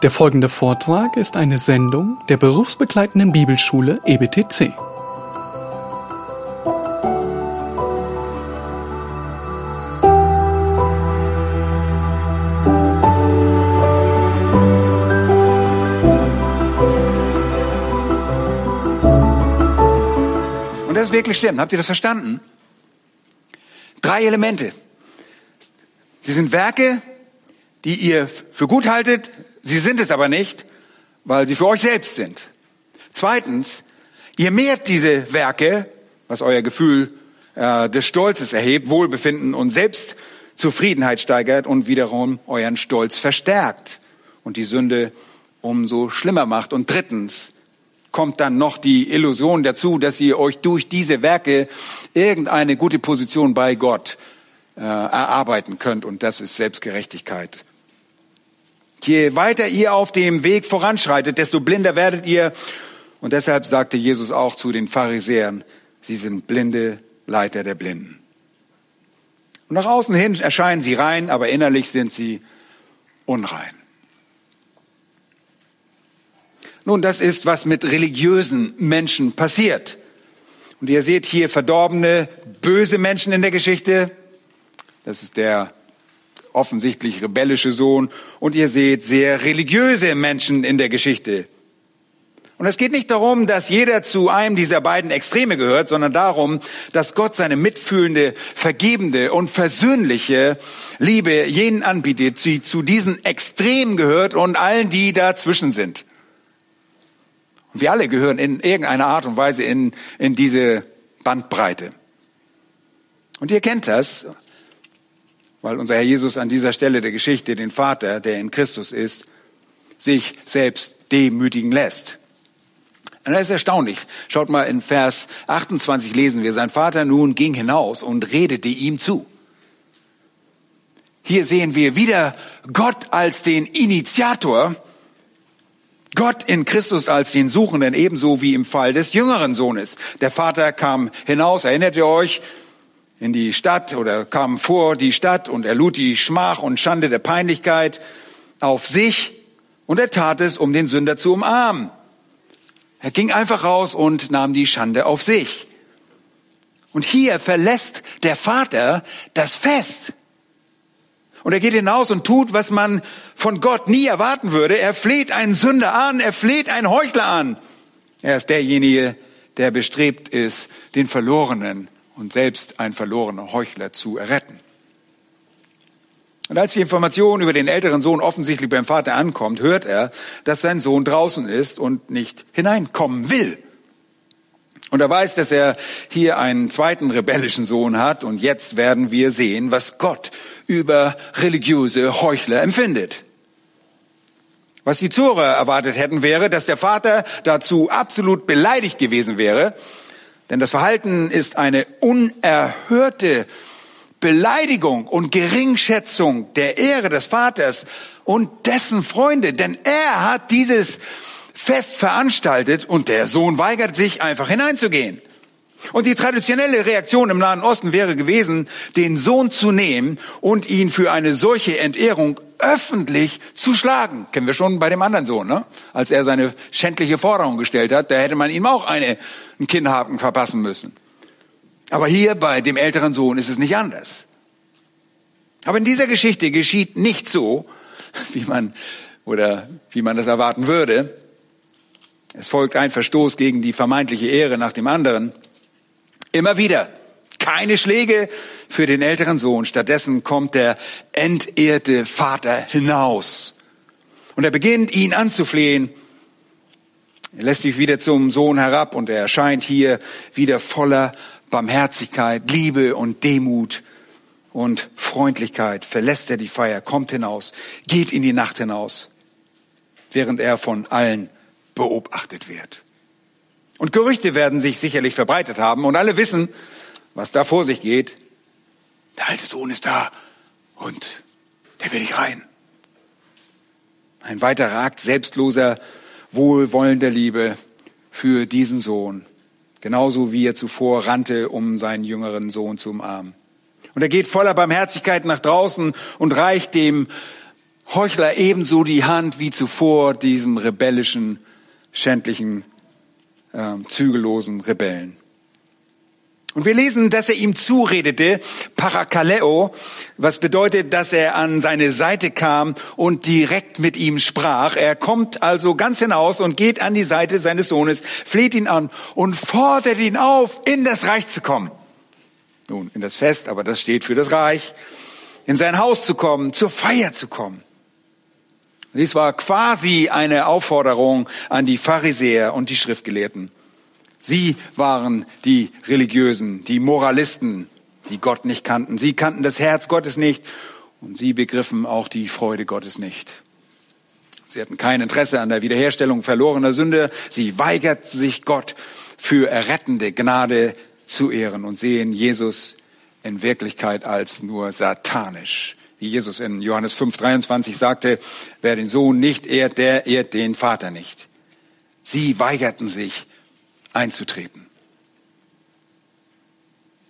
Der folgende Vortrag ist eine Sendung der berufsbegleitenden Bibelschule EBTC. Und das ist wirklich stimmt. Habt ihr das verstanden? Drei Elemente. Sie sind Werke, die ihr für gut haltet, sie sind es aber nicht, weil sie für euch selbst sind. Zweitens, ihr mehrt diese Werke, was euer Gefühl äh, des Stolzes erhebt, Wohlbefinden und Selbstzufriedenheit steigert und wiederum euren Stolz verstärkt und die Sünde umso schlimmer macht. Und drittens, kommt dann noch die Illusion dazu, dass ihr euch durch diese Werke irgendeine gute Position bei Gott äh, erarbeiten könnt. Und das ist Selbstgerechtigkeit. Je weiter ihr auf dem Weg voranschreitet, desto blinder werdet ihr. Und deshalb sagte Jesus auch zu den Pharisäern, sie sind blinde Leiter der Blinden. Und nach außen hin erscheinen sie rein, aber innerlich sind sie unrein. Nun, das ist, was mit religiösen Menschen passiert. Und ihr seht hier verdorbene, böse Menschen in der Geschichte. Das ist der offensichtlich rebellische Sohn. Und ihr seht sehr religiöse Menschen in der Geschichte. Und es geht nicht darum, dass jeder zu einem dieser beiden Extreme gehört, sondern darum, dass Gott seine mitfühlende, vergebende und versöhnliche Liebe jenen anbietet, die zu diesen Extremen gehört und allen, die dazwischen sind. Und wir alle gehören in irgendeiner Art und Weise in, in diese Bandbreite. Und ihr kennt das, weil unser Herr Jesus an dieser Stelle der Geschichte den Vater, der in Christus ist, sich selbst demütigen lässt. Und das ist erstaunlich. Schaut mal in Vers 28 lesen wir, sein Vater nun ging hinaus und redete ihm zu. Hier sehen wir wieder Gott als den Initiator, Gott in Christus als den Suchenden, ebenso wie im Fall des jüngeren Sohnes. Der Vater kam hinaus, erinnert ihr euch, in die Stadt oder kam vor die Stadt und er lud die Schmach und Schande der Peinlichkeit auf sich und er tat es, um den Sünder zu umarmen. Er ging einfach raus und nahm die Schande auf sich. Und hier verlässt der Vater das Fest. Und er geht hinaus und tut, was man von Gott nie erwarten würde. Er fleht einen Sünder an, er fleht einen Heuchler an. Er ist derjenige, der bestrebt ist, den Verlorenen und selbst ein verlorener Heuchler zu erretten. Und als die Information über den älteren Sohn offensichtlich beim Vater ankommt, hört er, dass sein Sohn draußen ist und nicht hineinkommen will. Und er weiß, dass er hier einen zweiten rebellischen Sohn hat. Und jetzt werden wir sehen, was Gott über religiöse Heuchler empfindet. Was die Zuhörer erwartet hätten, wäre, dass der Vater dazu absolut beleidigt gewesen wäre. Denn das Verhalten ist eine unerhörte Beleidigung und Geringschätzung der Ehre des Vaters und dessen Freunde. Denn er hat dieses Fest veranstaltet und der Sohn weigert sich einfach hineinzugehen. Und die traditionelle Reaktion im Nahen Osten wäre gewesen, den Sohn zu nehmen und ihn für eine solche Entehrung öffentlich zu schlagen. Kennen wir schon bei dem anderen Sohn, ne? Als er seine schändliche Forderung gestellt hat, da hätte man ihm auch eine, einen Kinnhaken verpassen müssen. Aber hier bei dem älteren Sohn ist es nicht anders. Aber in dieser Geschichte geschieht nicht so, wie man, oder wie man das erwarten würde. Es folgt ein Verstoß gegen die vermeintliche Ehre nach dem anderen. Immer wieder. Keine Schläge für den älteren Sohn. Stattdessen kommt der entehrte Vater hinaus. Und er beginnt, ihn anzuflehen. Er lässt sich wieder zum Sohn herab und er erscheint hier wieder voller Barmherzigkeit, Liebe und Demut und Freundlichkeit. Verlässt er die Feier, kommt hinaus, geht in die Nacht hinaus, während er von allen beobachtet wird. Und Gerüchte werden sich sicherlich verbreitet haben und alle wissen, was da vor sich geht. Der alte Sohn ist da und der will nicht rein. Ein weiterer Akt selbstloser, wohlwollender Liebe für diesen Sohn. Genauso wie er zuvor rannte, um seinen jüngeren Sohn zu umarmen. Und er geht voller Barmherzigkeit nach draußen und reicht dem Heuchler ebenso die Hand wie zuvor diesem rebellischen, schändlichen, äh, zügellosen Rebellen. Und wir lesen, dass er ihm zuredete, Parakaleo, was bedeutet, dass er an seine Seite kam und direkt mit ihm sprach. Er kommt also ganz hinaus und geht an die Seite seines Sohnes, fleht ihn an und fordert ihn auf, in das Reich zu kommen. Nun, in das Fest, aber das steht für das Reich, in sein Haus zu kommen, zur Feier zu kommen. Dies war quasi eine Aufforderung an die Pharisäer und die Schriftgelehrten. Sie waren die Religiösen, die Moralisten, die Gott nicht kannten. Sie kannten das Herz Gottes nicht und sie begriffen auch die Freude Gottes nicht. Sie hatten kein Interesse an der Wiederherstellung verlorener Sünde. Sie weigerten sich Gott für errettende Gnade zu ehren und sehen Jesus in Wirklichkeit als nur satanisch. Wie Jesus in Johannes 5, 23 sagte, wer den Sohn nicht ehrt, der ehrt den Vater nicht. Sie weigerten sich, einzutreten.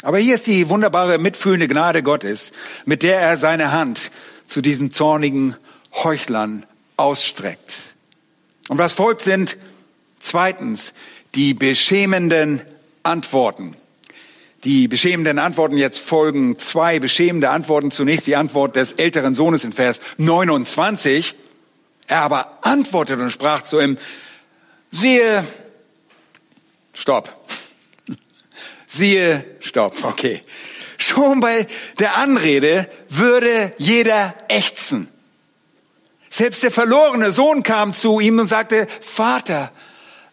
Aber hier ist die wunderbare, mitfühlende Gnade Gottes, mit der er seine Hand zu diesen zornigen Heuchlern ausstreckt. Und was folgt sind zweitens die beschämenden Antworten. Die beschämenden Antworten jetzt folgen zwei beschämende Antworten. Zunächst die Antwort des älteren Sohnes in Vers 29. Er aber antwortete und sprach zu ihm, siehe, Stopp. Siehe, stopp, okay. Schon bei der Anrede würde jeder ächzen. Selbst der verlorene Sohn kam zu ihm und sagte, Vater,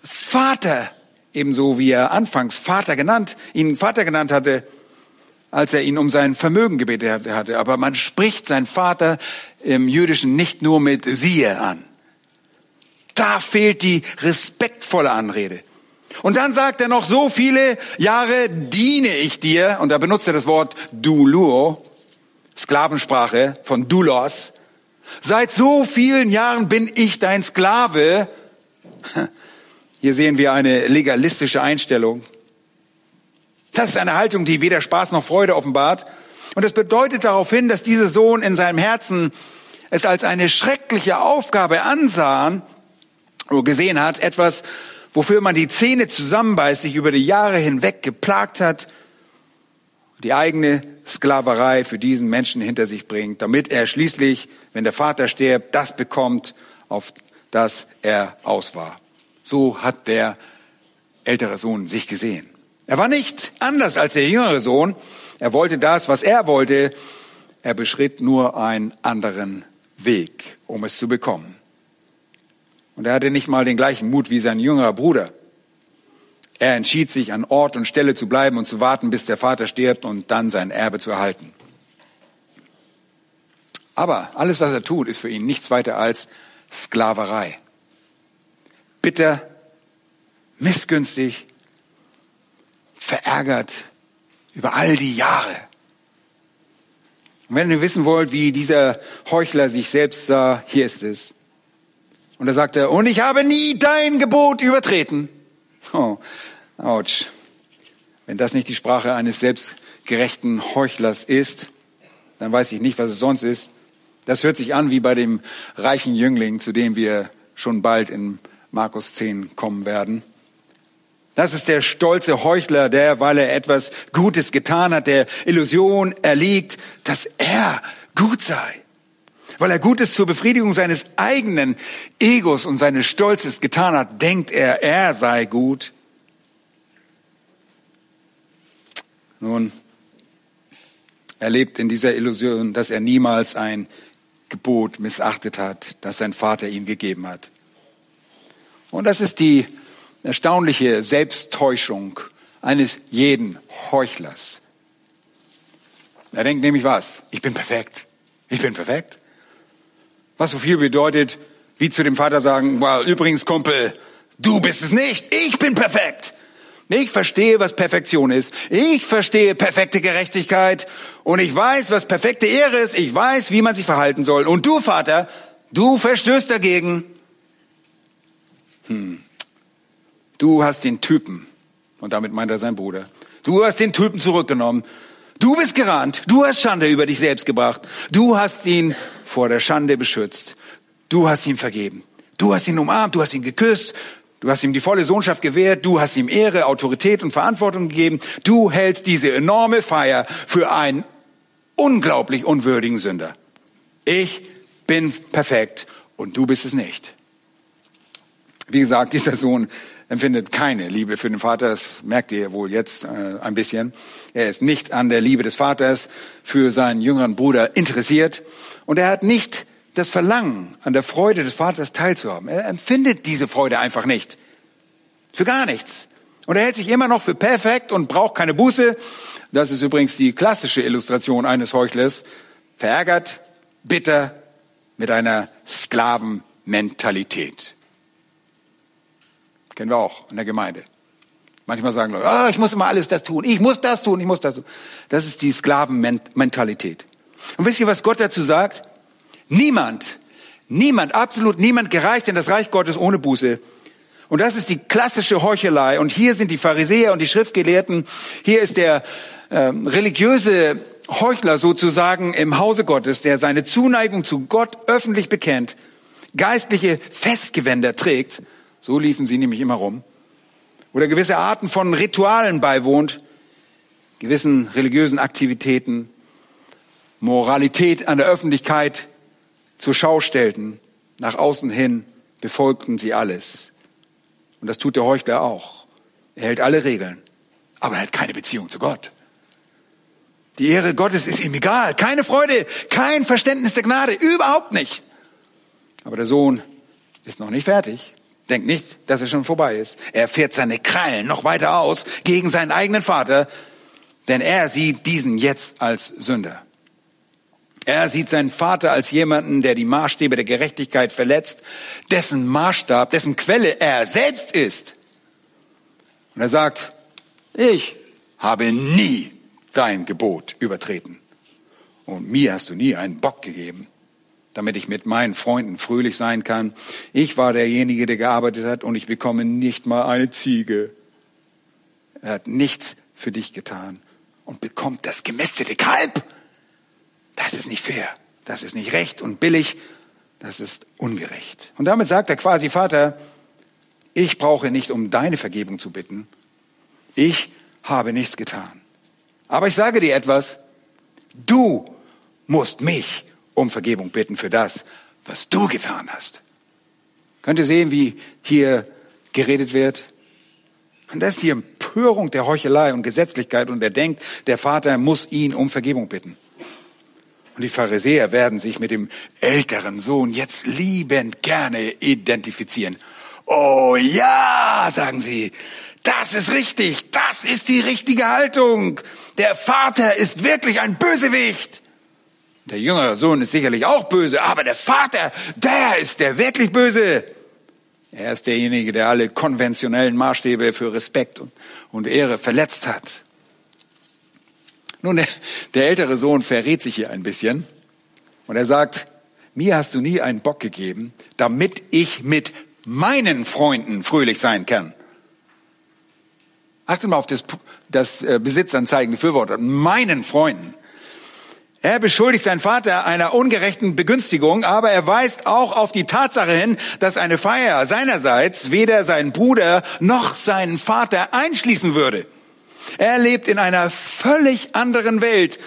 Vater, ebenso wie er anfangs Vater genannt, ihn Vater genannt hatte, als er ihn um sein Vermögen gebetet hatte. Aber man spricht seinen Vater im Jüdischen nicht nur mit siehe an. Da fehlt die respektvolle Anrede. Und dann sagt er noch, so viele Jahre diene ich dir, und da benutzt er das Wort duluo, Sklavensprache von dulos. Seit so vielen Jahren bin ich dein Sklave. Hier sehen wir eine legalistische Einstellung. Das ist eine Haltung, die weder Spaß noch Freude offenbart. Und es bedeutet darauf hin, dass dieser Sohn in seinem Herzen es als eine schreckliche Aufgabe ansah oder gesehen hat, etwas wofür man die Zähne zusammenbeißt, sich über die Jahre hinweg geplagt hat, die eigene Sklaverei für diesen Menschen hinter sich bringt, damit er schließlich, wenn der Vater stirbt, das bekommt, auf das er aus war. So hat der ältere Sohn sich gesehen. Er war nicht anders als der jüngere Sohn. Er wollte das, was er wollte. Er beschritt nur einen anderen Weg, um es zu bekommen. Und er hatte nicht mal den gleichen Mut wie sein jüngerer Bruder. Er entschied sich, an Ort und Stelle zu bleiben und zu warten, bis der Vater stirbt und dann sein Erbe zu erhalten. Aber alles, was er tut, ist für ihn nichts weiter als Sklaverei. Bitter, missgünstig, verärgert über all die Jahre. Und wenn ihr wissen wollt, wie dieser Heuchler sich selbst sah, hier ist es. Und da sagt er, und ich habe nie dein Gebot übertreten. Oh, ouch. Wenn das nicht die Sprache eines selbstgerechten Heuchlers ist, dann weiß ich nicht, was es sonst ist. Das hört sich an wie bei dem reichen Jüngling, zu dem wir schon bald in Markus 10 kommen werden. Das ist der stolze Heuchler, der, weil er etwas Gutes getan hat, der Illusion erliegt, dass er gut sei weil er Gutes zur Befriedigung seines eigenen Egos und seines Stolzes getan hat, denkt er, er sei gut. Nun, er lebt in dieser Illusion, dass er niemals ein Gebot missachtet hat, das sein Vater ihm gegeben hat. Und das ist die erstaunliche Selbsttäuschung eines jeden Heuchlers. Er denkt nämlich was? Ich bin perfekt. Ich bin perfekt. Was so viel bedeutet, wie zu dem Vater sagen, well, übrigens Kumpel, du bist es nicht, ich bin perfekt. Ich verstehe, was Perfektion ist. Ich verstehe perfekte Gerechtigkeit und ich weiß, was perfekte Ehre ist. Ich weiß, wie man sich verhalten soll. Und du, Vater, du verstößt dagegen. Hm. Du hast den Typen, und damit meint er sein Bruder, du hast den Typen zurückgenommen. Du bist gerannt, du hast Schande über dich selbst gebracht, du hast ihn vor der Schande beschützt, du hast ihm vergeben, du hast ihn umarmt, du hast ihn geküsst, du hast ihm die volle Sohnschaft gewährt, du hast ihm Ehre, Autorität und Verantwortung gegeben, du hältst diese enorme Feier für einen unglaublich unwürdigen Sünder. Ich bin perfekt und du bist es nicht. Wie gesagt, dieser Sohn empfindet keine Liebe für den Vater. Das merkt ihr wohl jetzt äh, ein bisschen. Er ist nicht an der Liebe des Vaters für seinen jüngeren Bruder interessiert. Und er hat nicht das Verlangen, an der Freude des Vaters teilzuhaben. Er empfindet diese Freude einfach nicht. Für gar nichts. Und er hält sich immer noch für perfekt und braucht keine Buße. Das ist übrigens die klassische Illustration eines Heuchlers. Verärgert, bitter, mit einer Sklavenmentalität. Kennen wir auch in der Gemeinde. Manchmal sagen Leute, oh, ich muss immer alles das tun, ich muss das tun, ich muss das tun. Das ist die Sklavenmentalität. Und wisst ihr, was Gott dazu sagt? Niemand, niemand, absolut niemand gereicht in das Reich Gottes ohne Buße. Und das ist die klassische Heuchelei. Und hier sind die Pharisäer und die Schriftgelehrten. Hier ist der äh, religiöse Heuchler sozusagen im Hause Gottes, der seine Zuneigung zu Gott öffentlich bekennt, geistliche Festgewänder trägt so liefen sie nämlich immer rum. Oder gewisse Arten von Ritualen beiwohnt, gewissen religiösen Aktivitäten, Moralität an der Öffentlichkeit zur Schau stellten. Nach außen hin befolgten sie alles. Und das tut der Heuchler auch. Er hält alle Regeln, aber er hat keine Beziehung zu Gott. Die Ehre Gottes ist ihm egal. Keine Freude, kein Verständnis der Gnade, überhaupt nicht. Aber der Sohn ist noch nicht fertig. Denkt nicht, dass er schon vorbei ist. Er fährt seine Krallen noch weiter aus gegen seinen eigenen Vater, denn er sieht diesen jetzt als Sünder. Er sieht seinen Vater als jemanden, der die Maßstäbe der Gerechtigkeit verletzt, dessen Maßstab, dessen Quelle er selbst ist. Und er sagt, ich habe nie dein Gebot übertreten. Und mir hast du nie einen Bock gegeben damit ich mit meinen Freunden fröhlich sein kann. Ich war derjenige, der gearbeitet hat und ich bekomme nicht mal eine Ziege. Er hat nichts für dich getan und bekommt das gemästete Kalb. Das ist nicht fair. Das ist nicht recht und billig. Das ist ungerecht. Und damit sagt er quasi, Vater, ich brauche nicht um deine Vergebung zu bitten. Ich habe nichts getan. Aber ich sage dir etwas. Du musst mich um Vergebung bitten für das, was du getan hast. Könnt ihr sehen, wie hier geredet wird? Und das ist die Empörung der Heuchelei und Gesetzlichkeit und er denkt, der Vater muss ihn um Vergebung bitten. Und die Pharisäer werden sich mit dem älteren Sohn jetzt liebend gerne identifizieren. Oh ja, sagen sie, das ist richtig, das ist die richtige Haltung. Der Vater ist wirklich ein Bösewicht. Der jüngere Sohn ist sicherlich auch böse, aber der Vater, der ist der wirklich böse. Er ist derjenige, der alle konventionellen Maßstäbe für Respekt und, Ehre verletzt hat. Nun, der, der ältere Sohn verrät sich hier ein bisschen und er sagt, mir hast du nie einen Bock gegeben, damit ich mit meinen Freunden fröhlich sein kann. Achtet mal auf das, das äh, Besitzanzeigende Fürwort. Meinen Freunden. Er beschuldigt seinen Vater einer ungerechten Begünstigung, aber er weist auch auf die Tatsache hin, dass eine Feier seinerseits weder seinen Bruder noch seinen Vater einschließen würde. Er lebt in einer völlig anderen Welt,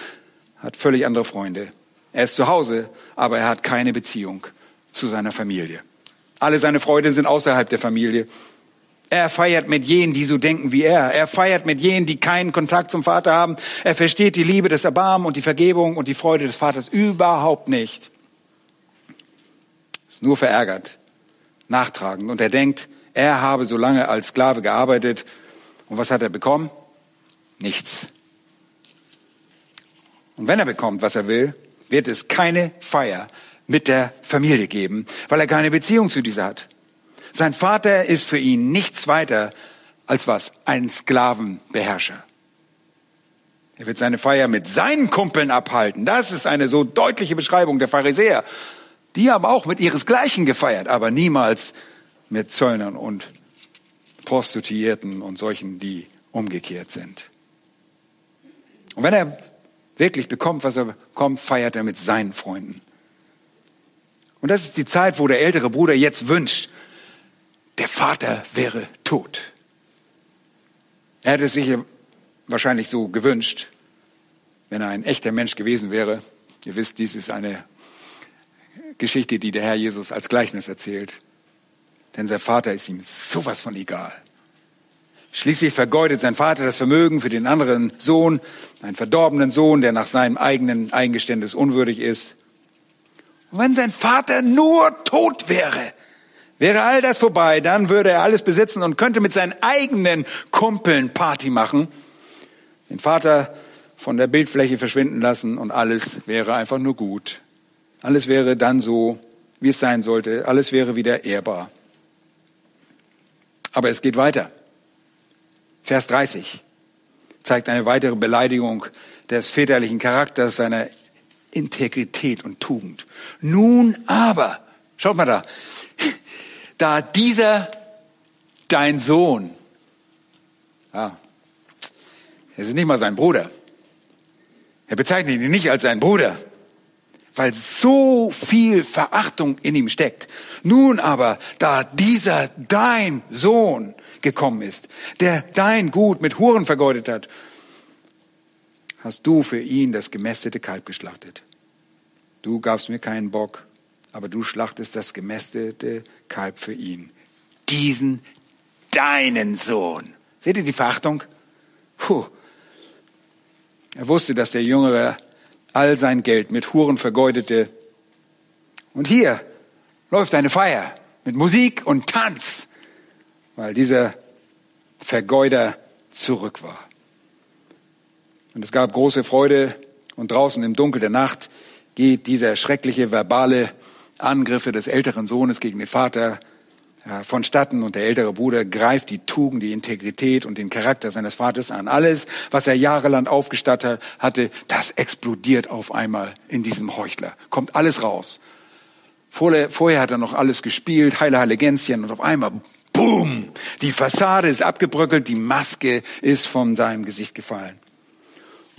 hat völlig andere Freunde. Er ist zu Hause, aber er hat keine Beziehung zu seiner Familie. Alle seine Freunde sind außerhalb der Familie. Er feiert mit jenen, die so denken wie er. Er feiert mit jenen, die keinen Kontakt zum Vater haben. Er versteht die Liebe des Erbarmen und die Vergebung und die Freude des Vaters überhaupt nicht. Ist nur verärgert, nachtragend. Und er denkt, er habe so lange als Sklave gearbeitet. Und was hat er bekommen? Nichts. Und wenn er bekommt, was er will, wird es keine Feier mit der Familie geben, weil er keine Beziehung zu dieser hat. Sein Vater ist für ihn nichts weiter als was? Ein Sklavenbeherrscher. Er wird seine Feier mit seinen Kumpeln abhalten. Das ist eine so deutliche Beschreibung der Pharisäer. Die haben auch mit ihresgleichen gefeiert, aber niemals mit Zöllnern und Prostituierten und solchen, die umgekehrt sind. Und wenn er wirklich bekommt, was er bekommt, feiert er mit seinen Freunden. Und das ist die Zeit, wo der ältere Bruder jetzt wünscht, der Vater wäre tot. Er hätte es sich wahrscheinlich so gewünscht, wenn er ein echter Mensch gewesen wäre. Ihr wisst, dies ist eine Geschichte, die der Herr Jesus als Gleichnis erzählt. Denn sein Vater ist ihm sowas von egal. Schließlich vergeudet sein Vater das Vermögen für den anderen Sohn, einen verdorbenen Sohn, der nach seinem eigenen Eingeständnis unwürdig ist. Und wenn sein Vater nur tot wäre, wäre all das vorbei, dann würde er alles besitzen und könnte mit seinen eigenen Kumpeln Party machen, den Vater von der Bildfläche verschwinden lassen und alles wäre einfach nur gut. Alles wäre dann so, wie es sein sollte. Alles wäre wieder ehrbar. Aber es geht weiter. Vers 30 zeigt eine weitere Beleidigung des väterlichen Charakters, seiner Integrität und Tugend. Nun aber, schaut mal da, da dieser dein Sohn, ja, er ist nicht mal sein Bruder. Er bezeichnet ihn nicht als sein Bruder, weil so viel Verachtung in ihm steckt. Nun aber, da dieser dein Sohn gekommen ist, der dein Gut mit Huren vergeudet hat, hast du für ihn das gemästete Kalb geschlachtet. Du gabst mir keinen Bock, aber du schlachtest das gemästete Kalb für ihn. Diesen deinen Sohn. Seht ihr die Verachtung? Puh. Er wusste, dass der Jüngere all sein Geld mit Huren vergeudete. Und hier läuft eine Feier mit Musik und Tanz, weil dieser Vergeuder zurück war. Und es gab große Freude und draußen im Dunkel der Nacht geht dieser schreckliche verbale Angriffe des älteren Sohnes gegen den Vater vonstatten und der ältere Bruder greift die Tugend, die Integrität und den Charakter seines Vaters an. Alles, was er jahrelang aufgestattet hatte, das explodiert auf einmal in diesem Heuchler. Kommt alles raus. Vorher, vorher hat er noch alles gespielt, heile, heile Gänschen und auf einmal, boom, die Fassade ist abgebröckelt, die Maske ist von seinem Gesicht gefallen.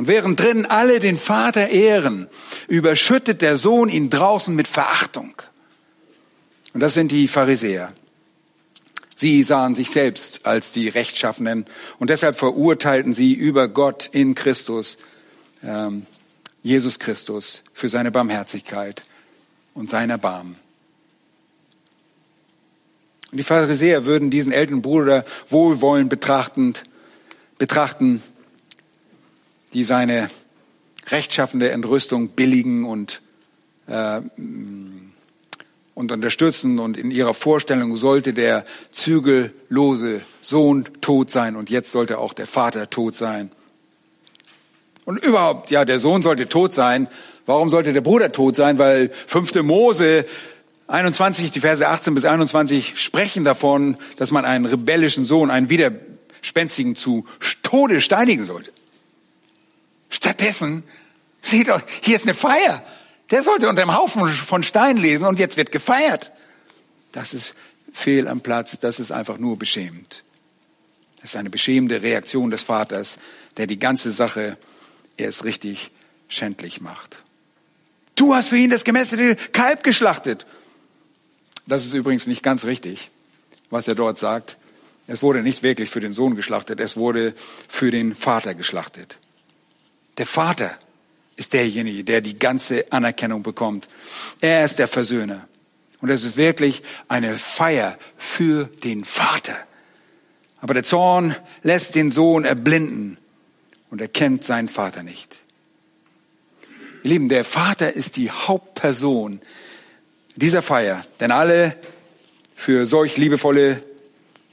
Und während drin alle den Vater ehren, überschüttet der Sohn ihn draußen mit Verachtung. Und das sind die Pharisäer. Sie sahen sich selbst als die Rechtschaffenen und deshalb verurteilten sie über Gott in Christus, ähm, Jesus Christus, für seine Barmherzigkeit und sein Erbarmen. Und die Pharisäer würden diesen älteren Bruder wohlwollend betrachtend, betrachten, die seine rechtschaffende Entrüstung billigen und äh, und unterstützen. Und in ihrer Vorstellung sollte der zügellose Sohn tot sein und jetzt sollte auch der Vater tot sein. Und überhaupt, ja, der Sohn sollte tot sein. Warum sollte der Bruder tot sein? Weil 5. Mose 21, die Verse 18 bis 21 sprechen davon, dass man einen rebellischen Sohn, einen widerspenstigen zu Tode steinigen sollte. Stattdessen, seht euch, hier ist eine Feier. Der sollte unter dem Haufen von Stein lesen und jetzt wird gefeiert. Das ist fehl am Platz, das ist einfach nur beschämend. Das ist eine beschämende Reaktion des Vaters, der die ganze Sache erst richtig schändlich macht. Du hast für ihn das gemästete Kalb geschlachtet. Das ist übrigens nicht ganz richtig, was er dort sagt. Es wurde nicht wirklich für den Sohn geschlachtet, es wurde für den Vater geschlachtet. Der Vater ist derjenige, der die ganze Anerkennung bekommt. Er ist der Versöhner. Und es ist wirklich eine Feier für den Vater. Aber der Zorn lässt den Sohn erblinden und er kennt seinen Vater nicht. Ihr Lieben, der Vater ist die Hauptperson dieser Feier, denn alle für solch liebevolle,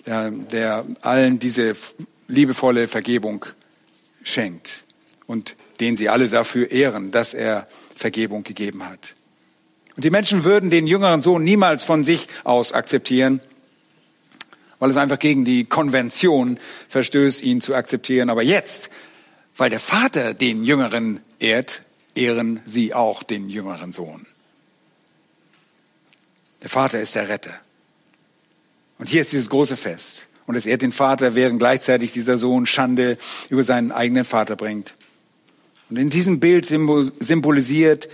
der allen diese liebevolle Vergebung schenkt und den sie alle dafür ehren, dass er Vergebung gegeben hat. Und die Menschen würden den jüngeren Sohn niemals von sich aus akzeptieren, weil es einfach gegen die Konvention verstößt, ihn zu akzeptieren. Aber jetzt, weil der Vater den Jüngeren ehrt, ehren sie auch den jüngeren Sohn. Der Vater ist der Retter. Und hier ist dieses große Fest. Und es ehrt den Vater, während gleichzeitig dieser Sohn Schande über seinen eigenen Vater bringt. Und in diesem Bild symbolisiert,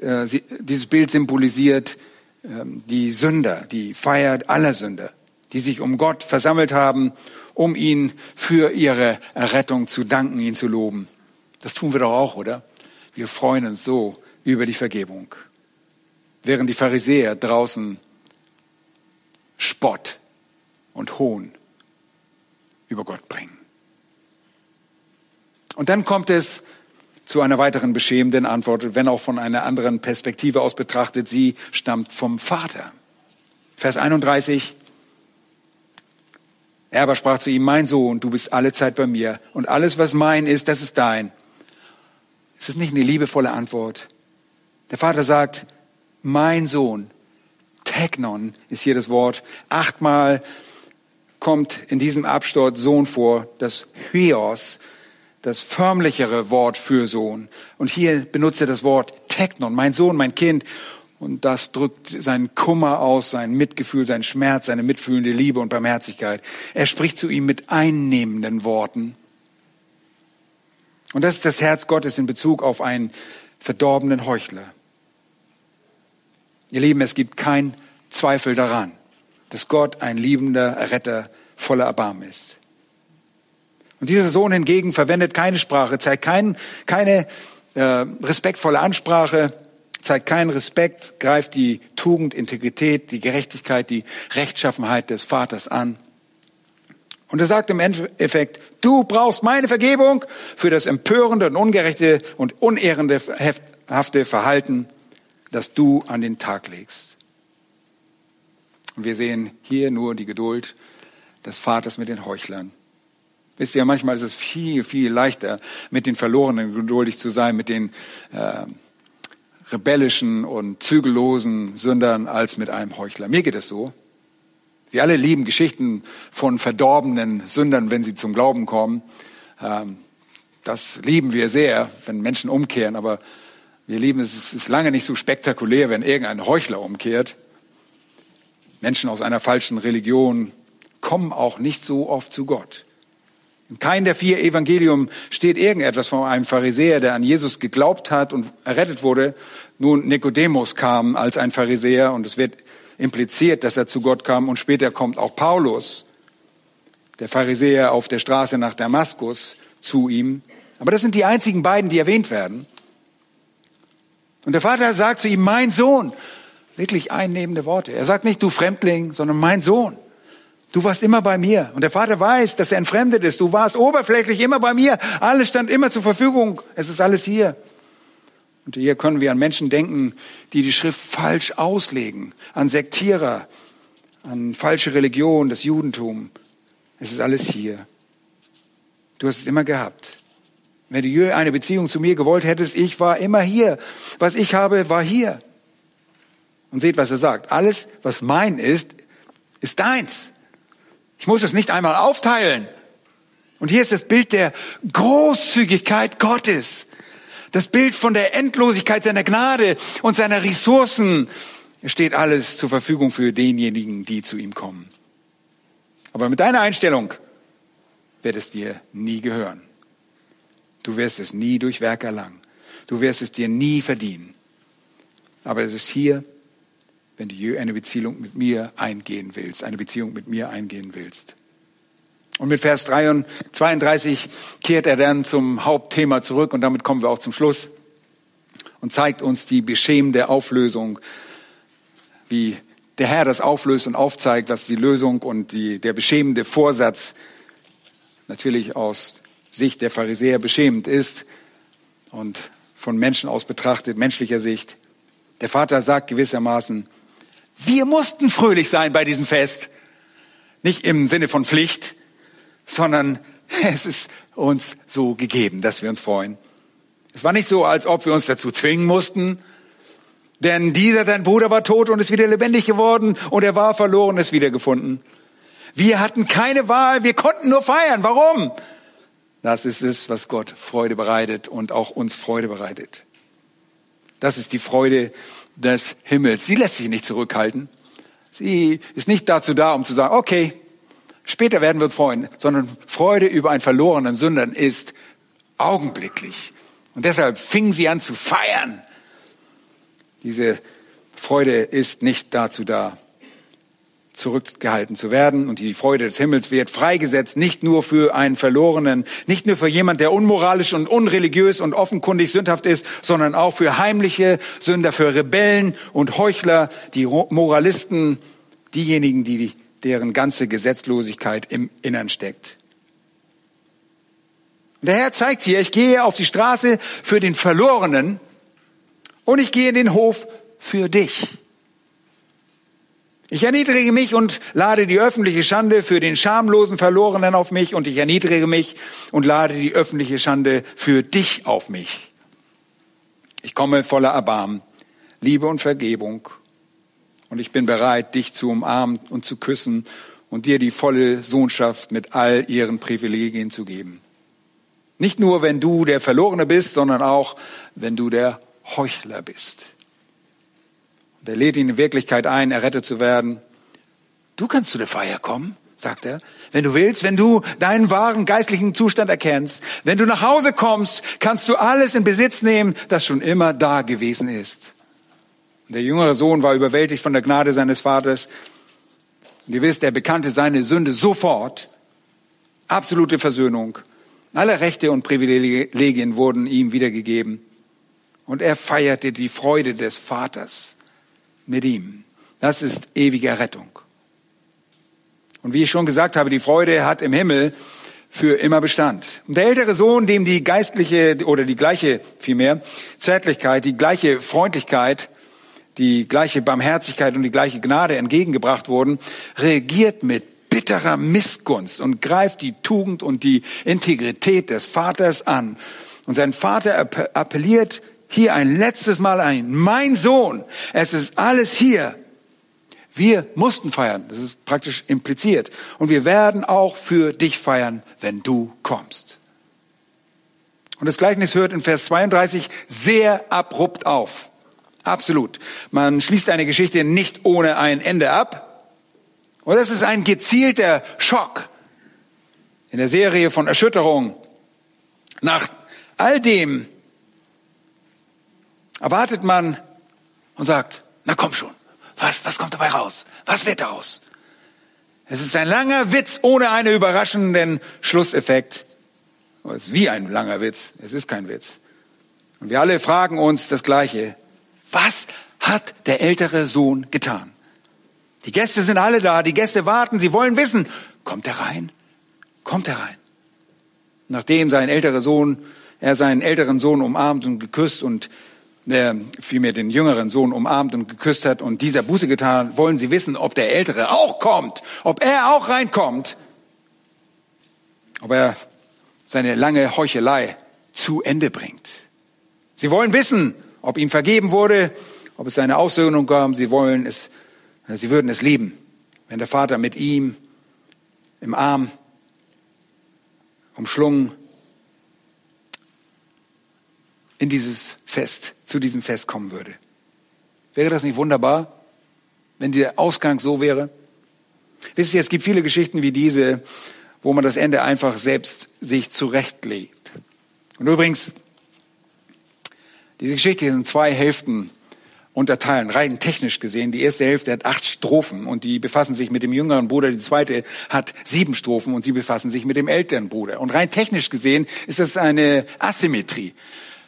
äh, dieses Bild symbolisiert äh, die Sünder, die Feier aller Sünder, die sich um Gott versammelt haben, um ihn für ihre Errettung zu danken, ihn zu loben. Das tun wir doch auch, oder? Wir freuen uns so über die Vergebung. Während die Pharisäer draußen Spott und Hohn über Gott bringen. Und dann kommt es zu einer weiteren beschämenden Antwort, wenn auch von einer anderen Perspektive aus betrachtet. Sie stammt vom Vater. Vers 31. Er aber sprach zu ihm, mein Sohn, du bist alle Zeit bei mir und alles, was mein ist, das ist dein. Ist das nicht eine liebevolle Antwort? Der Vater sagt, mein Sohn, Technon ist hier das Wort. Achtmal kommt in diesem Absturz Sohn vor, das Hyos, das förmlichere Wort für Sohn. Und hier benutzt er das Wort Technon, mein Sohn, mein Kind. Und das drückt seinen Kummer aus, sein Mitgefühl, seinen Schmerz, seine mitfühlende Liebe und Barmherzigkeit. Er spricht zu ihm mit einnehmenden Worten. Und das ist das Herz Gottes in Bezug auf einen verdorbenen Heuchler. Ihr Lieben, es gibt keinen Zweifel daran, dass Gott ein liebender Retter voller Erbarmen ist. Und dieser Sohn hingegen verwendet keine Sprache, zeigt kein, keine äh, respektvolle Ansprache, zeigt keinen Respekt, greift die Tugend, Integrität, die Gerechtigkeit, die Rechtschaffenheit des Vaters an. Und er sagt im Endeffekt, du brauchst meine Vergebung für das empörende und ungerechte und unehrende hafte Verhalten, das du an den Tag legst. Und wir sehen hier nur die Geduld des Vaters mit den Heuchlern. Wisst ihr, manchmal ist es viel, viel leichter, mit den Verlorenen geduldig zu sein, mit den äh, rebellischen und zügellosen Sündern, als mit einem Heuchler. Mir geht es so. Wir alle lieben Geschichten von verdorbenen Sündern, wenn sie zum Glauben kommen. Ähm, das lieben wir sehr, wenn Menschen umkehren, aber wir lieben es, es ist lange nicht so spektakulär, wenn irgendein Heuchler umkehrt. Menschen aus einer falschen Religion kommen auch nicht so oft zu Gott. In keinem der vier Evangelium steht irgendetwas von einem Pharisäer, der an Jesus geglaubt hat und errettet wurde. Nun, Nikodemus kam als ein Pharisäer und es wird impliziert, dass er zu Gott kam und später kommt auch Paulus, der Pharisäer auf der Straße nach Damaskus, zu ihm. Aber das sind die einzigen beiden, die erwähnt werden. Und der Vater sagt zu ihm, mein Sohn, Wirklich einnehmende Worte. Er sagt nicht, du Fremdling, sondern mein Sohn. Du warst immer bei mir. Und der Vater weiß, dass er entfremdet ist. Du warst oberflächlich immer bei mir. Alles stand immer zur Verfügung. Es ist alles hier. Und hier können wir an Menschen denken, die die Schrift falsch auslegen. An Sektierer, an falsche Religion, das Judentum. Es ist alles hier. Du hast es immer gehabt. Wenn du eine Beziehung zu mir gewollt hättest, ich war immer hier. Was ich habe, war hier. Und seht, was er sagt. Alles, was mein ist, ist deins. Ich muss es nicht einmal aufteilen. Und hier ist das Bild der Großzügigkeit Gottes. Das Bild von der Endlosigkeit seiner Gnade und seiner Ressourcen. Es steht alles zur Verfügung für denjenigen, die zu ihm kommen. Aber mit deiner Einstellung wird es dir nie gehören. Du wirst es nie durch Werk erlangen. Du wirst es dir nie verdienen. Aber es ist hier wenn du eine Beziehung mit mir eingehen willst, eine Beziehung mit mir eingehen willst. Und mit Vers 32 kehrt er dann zum Hauptthema zurück und damit kommen wir auch zum Schluss und zeigt uns die beschämende Auflösung, wie der Herr das auflöst und aufzeigt, dass die Lösung und die, der beschämende Vorsatz natürlich aus Sicht der Pharisäer beschämend ist und von Menschen aus betrachtet, menschlicher Sicht. Der Vater sagt gewissermaßen, wir mussten fröhlich sein bei diesem Fest. Nicht im Sinne von Pflicht, sondern es ist uns so gegeben, dass wir uns freuen. Es war nicht so, als ob wir uns dazu zwingen mussten, denn dieser, dein Bruder, war tot und ist wieder lebendig geworden und er war verloren, ist wiedergefunden. Wir hatten keine Wahl, wir konnten nur feiern. Warum? Das ist es, was Gott Freude bereitet und auch uns Freude bereitet. Das ist die Freude des Himmels. Sie lässt sich nicht zurückhalten. Sie ist nicht dazu da, um zu sagen, okay, später werden wir uns freuen, sondern Freude über einen verlorenen Sündern ist augenblicklich. Und deshalb fingen sie an zu feiern. Diese Freude ist nicht dazu da, zurückgehalten zu werden. Und die Freude des Himmels wird freigesetzt, nicht nur für einen Verlorenen, nicht nur für jemand, der unmoralisch und unreligiös und offenkundig sündhaft ist, sondern auch für heimliche Sünder, für Rebellen und Heuchler, die Moralisten, diejenigen, die, deren ganze Gesetzlosigkeit im Innern steckt. Und der Herr zeigt hier, ich gehe auf die Straße für den Verlorenen und ich gehe in den Hof für dich. Ich erniedrige mich und lade die öffentliche Schande für den schamlosen Verlorenen auf mich und ich erniedrige mich und lade die öffentliche Schande für dich auf mich. Ich komme voller Erbarmen, Liebe und Vergebung und ich bin bereit, dich zu umarmen und zu küssen und dir die volle Sohnschaft mit all ihren Privilegien zu geben. Nicht nur, wenn du der Verlorene bist, sondern auch, wenn du der Heuchler bist. Er lädt ihn in Wirklichkeit ein, errettet zu werden. Du kannst zu der Feier kommen, sagt er. Wenn du willst, wenn du deinen wahren geistlichen Zustand erkennst, wenn du nach Hause kommst, kannst du alles in Besitz nehmen, das schon immer da gewesen ist. Der jüngere Sohn war überwältigt von der Gnade seines Vaters. Und ihr wisst, er bekannte seine Sünde sofort. Absolute Versöhnung. Alle Rechte und Privilegien wurden ihm wiedergegeben. Und er feierte die Freude des Vaters mit ihm. Das ist ewige Rettung. Und wie ich schon gesagt habe, die Freude hat im Himmel für immer Bestand. Und der ältere Sohn, dem die geistliche oder die gleiche vielmehr Zärtlichkeit, die gleiche Freundlichkeit, die gleiche Barmherzigkeit und die gleiche Gnade entgegengebracht wurden, reagiert mit bitterer Missgunst und greift die Tugend und die Integrität des Vaters an. Und sein Vater appelliert hier ein letztes Mal ein. Mein Sohn, es ist alles hier. Wir mussten feiern, das ist praktisch impliziert. Und wir werden auch für dich feiern, wenn du kommst. Und das Gleichnis hört in Vers 32 sehr abrupt auf. Absolut. Man schließt eine Geschichte nicht ohne ein Ende ab. Und das ist ein gezielter Schock in der Serie von Erschütterungen. Nach all dem, erwartet man und sagt, na komm schon, was, was kommt dabei raus? Was wird daraus? Es ist ein langer Witz ohne einen überraschenden Schlusseffekt. Es ist wie ein langer Witz. Es ist kein Witz. Und wir alle fragen uns das Gleiche. Was hat der ältere Sohn getan? Die Gäste sind alle da. Die Gäste warten. Sie wollen wissen, kommt er rein? Kommt er rein? Nachdem sein älterer Sohn, er seinen älteren Sohn umarmt und geküsst und der vielmehr den jüngeren Sohn umarmt und geküsst hat und dieser Buße getan hat, wollen sie wissen, ob der Ältere auch kommt, ob er auch reinkommt, ob er seine lange Heuchelei zu Ende bringt. Sie wollen wissen, ob ihm vergeben wurde, ob es eine Aussöhnung gab. Sie wollen es, sie würden es lieben, wenn der Vater mit ihm im Arm umschlungen in dieses Fest, zu diesem Fest kommen würde. Wäre das nicht wunderbar, wenn der Ausgang so wäre? Wisst ihr, es gibt viele Geschichten wie diese, wo man das Ende einfach selbst sich zurechtlegt. Und übrigens, diese Geschichte sind zwei Hälften unterteilen, rein technisch gesehen. Die erste Hälfte hat acht Strophen und die befassen sich mit dem jüngeren Bruder. Die zweite hat sieben Strophen und sie befassen sich mit dem älteren Bruder. Und rein technisch gesehen ist das eine Asymmetrie.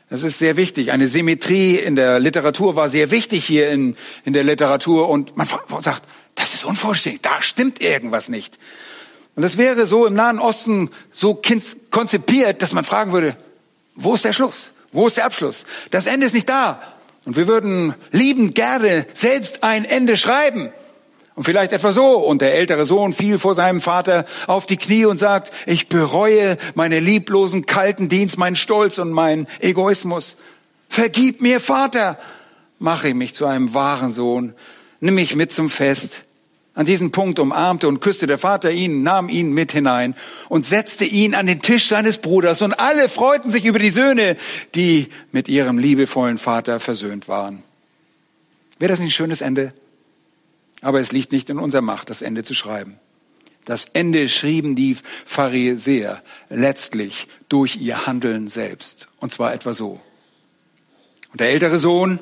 Das ist sehr wichtig. Eine Symmetrie in der Literatur war sehr wichtig hier in, in der Literatur und man sagt, das ist unvollständig, da stimmt irgendwas nicht. Und das wäre so im Nahen Osten so konzipiert, dass man fragen würde, wo ist der Schluss? Wo ist der Abschluss? Das Ende ist nicht da. Und wir würden liebend gerne selbst ein Ende schreiben. Und vielleicht etwa so. Und der ältere Sohn fiel vor seinem Vater auf die Knie und sagt, ich bereue meine lieblosen, kalten Dienst, meinen Stolz und meinen Egoismus. Vergib mir, Vater. Mache mich zu einem wahren Sohn. Nimm mich mit zum Fest. An diesem Punkt umarmte und küsste der Vater ihn, nahm ihn mit hinein und setzte ihn an den Tisch seines Bruders. Und alle freuten sich über die Söhne, die mit ihrem liebevollen Vater versöhnt waren. Wäre das nicht ein schönes Ende? Aber es liegt nicht in unserer Macht, das Ende zu schreiben. Das Ende schrieben die Pharisäer letztlich durch ihr Handeln selbst. Und zwar etwa so. Und der ältere Sohn,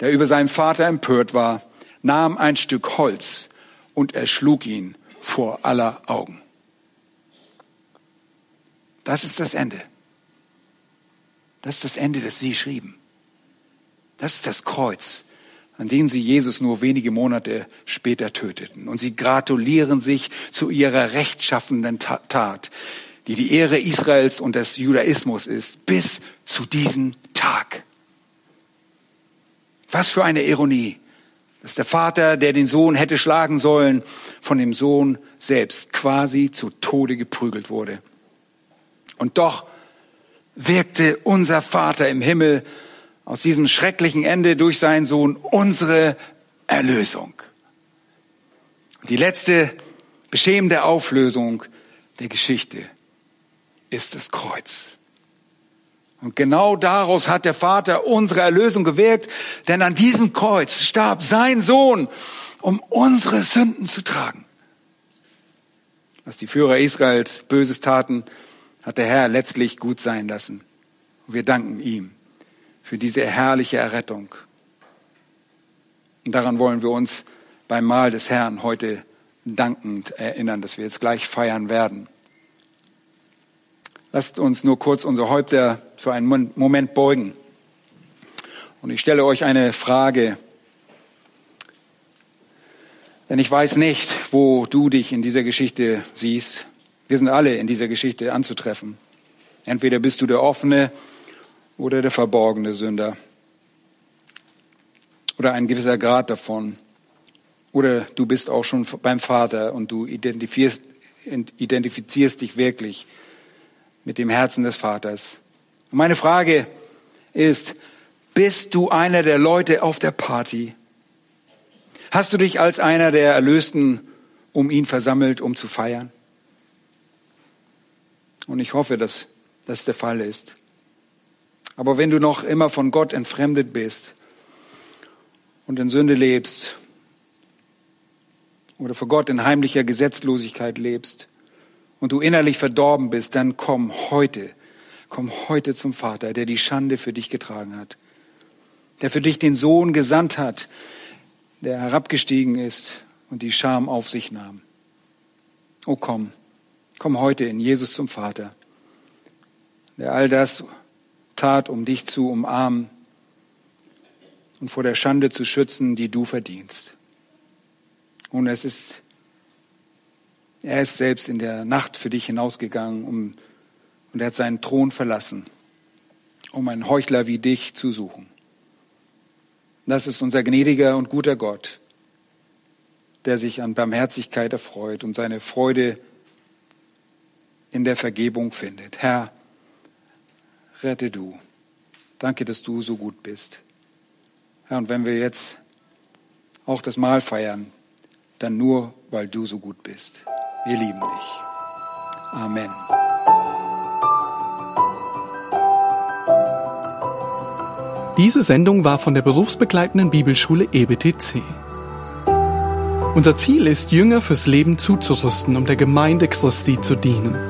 der über seinen Vater empört war, nahm ein Stück Holz und erschlug ihn vor aller Augen. Das ist das Ende. Das ist das Ende, das sie schrieben. Das ist das Kreuz, an dem sie Jesus nur wenige Monate später töteten. Und sie gratulieren sich zu ihrer rechtschaffenden Tat, die die Ehre Israels und des Judaismus ist, bis zu diesem Tag. Was für eine Ironie, dass der Vater, der den Sohn hätte schlagen sollen, von dem Sohn selbst quasi zu Tode geprügelt wurde. Und doch wirkte unser Vater im Himmel aus diesem schrecklichen Ende durch seinen Sohn unsere Erlösung. Die letzte beschämende Auflösung der Geschichte ist das Kreuz. Und genau daraus hat der Vater unsere Erlösung gewirkt, denn an diesem Kreuz starb sein Sohn, um unsere Sünden zu tragen. Was die Führer Israels Böses taten, hat der Herr letztlich gut sein lassen. Und wir danken ihm für diese herrliche Errettung. Und daran wollen wir uns beim Mahl des Herrn heute dankend erinnern, dass wir jetzt gleich feiern werden. Lasst uns nur kurz unsere Häupter für einen Moment beugen. Und ich stelle euch eine Frage. Denn ich weiß nicht, wo du dich in dieser Geschichte siehst. Wir sind alle in dieser Geschichte anzutreffen. Entweder bist du der offene oder der verborgene Sünder. Oder ein gewisser Grad davon. Oder du bist auch schon beim Vater und du identifizierst, identifizierst dich wirklich mit dem Herzen des Vaters. Und meine Frage ist, bist du einer der Leute auf der Party? Hast du dich als einer der Erlösten um ihn versammelt, um zu feiern? Und ich hoffe, dass das der Fall ist. Aber wenn du noch immer von Gott entfremdet bist und in Sünde lebst oder vor Gott in heimlicher Gesetzlosigkeit lebst und du innerlich verdorben bist, dann komm heute, komm heute zum Vater, der die Schande für dich getragen hat, der für dich den Sohn gesandt hat, der herabgestiegen ist und die Scham auf sich nahm. Oh komm, Komm heute in Jesus zum Vater, der all das tat, um dich zu umarmen und vor der Schande zu schützen, die du verdienst. Und es ist, er ist selbst in der Nacht für dich hinausgegangen um, und er hat seinen Thron verlassen, um einen Heuchler wie dich zu suchen. Das ist unser gnädiger und guter Gott, der sich an Barmherzigkeit erfreut und seine Freude in der Vergebung findet. Herr, rette du. Danke, dass du so gut bist. Herr, und wenn wir jetzt auch das Mahl feiern, dann nur, weil du so gut bist. Wir lieben dich. Amen. Diese Sendung war von der berufsbegleitenden Bibelschule EBTC. Unser Ziel ist, Jünger fürs Leben zuzurüsten, um der Gemeinde Christi zu dienen.